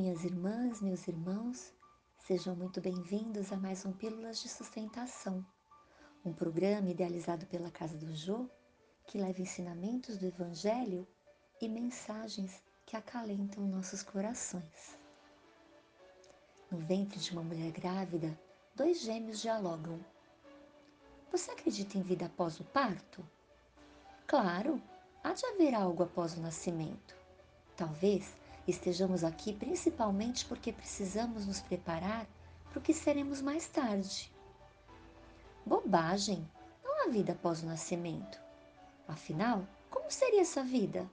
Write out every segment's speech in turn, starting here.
Minhas irmãs, meus irmãos, sejam muito bem-vindos a mais um Pílulas de Sustentação, um programa idealizado pela Casa do Jô que leva ensinamentos do Evangelho e mensagens que acalentam nossos corações. No ventre de uma mulher grávida, dois gêmeos dialogam. Você acredita em vida após o parto? Claro, há de haver algo após o nascimento. Talvez estejamos aqui principalmente porque precisamos nos preparar para o que seremos mais tarde. Bobagem! Não há vida após o nascimento. Afinal, como seria essa vida?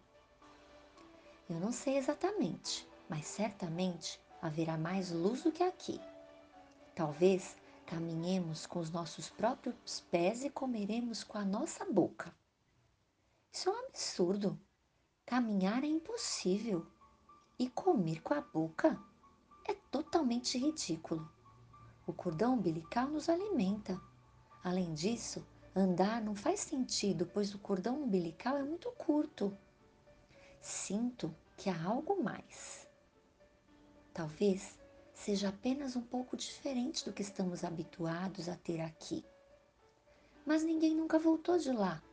Eu não sei exatamente, mas certamente haverá mais luz do que aqui. Talvez caminhemos com os nossos próprios pés e comeremos com a nossa boca. Isso é um absurdo. Caminhar é impossível. E comer com a boca é totalmente ridículo. O cordão umbilical nos alimenta. Além disso, andar não faz sentido, pois o cordão umbilical é muito curto. Sinto que há algo mais. Talvez seja apenas um pouco diferente do que estamos habituados a ter aqui. Mas ninguém nunca voltou de lá.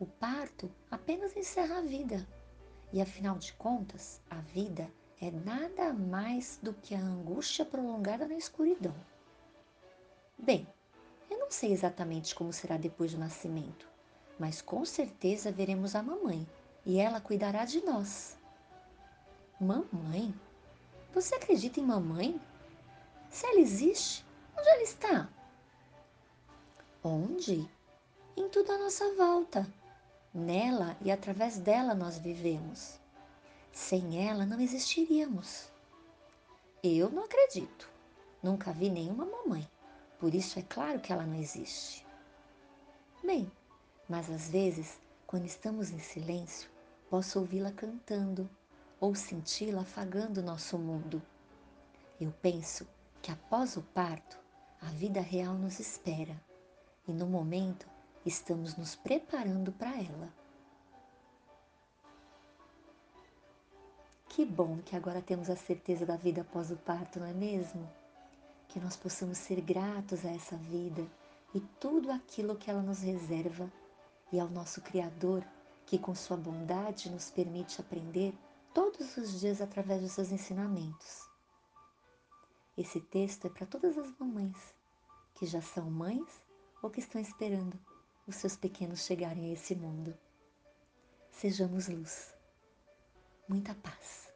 O parto apenas encerra a vida. E afinal de contas, a vida é nada mais do que a angústia prolongada na escuridão. Bem, eu não sei exatamente como será depois do nascimento, mas com certeza veremos a mamãe e ela cuidará de nós. Mamãe? Você acredita em mamãe? Se ela existe, onde ela está? Onde? Em tudo à nossa volta Nela e através dela nós vivemos. Sem ela não existiríamos. Eu não acredito. Nunca vi nenhuma mamãe. Por isso é claro que ela não existe. Bem, mas às vezes, quando estamos em silêncio, posso ouvi-la cantando ou senti-la afagando nosso mundo. Eu penso que após o parto, a vida real nos espera e no momento estamos nos preparando para ela. Que bom que agora temos a certeza da vida após o parto, não é mesmo? Que nós possamos ser gratos a essa vida e tudo aquilo que ela nos reserva, e ao nosso Criador, que com sua bondade nos permite aprender todos os dias através dos seus ensinamentos. Esse texto é para todas as mamães que já são mães ou que estão esperando os seus pequenos chegarem a esse mundo. Sejamos luz. Muita paz.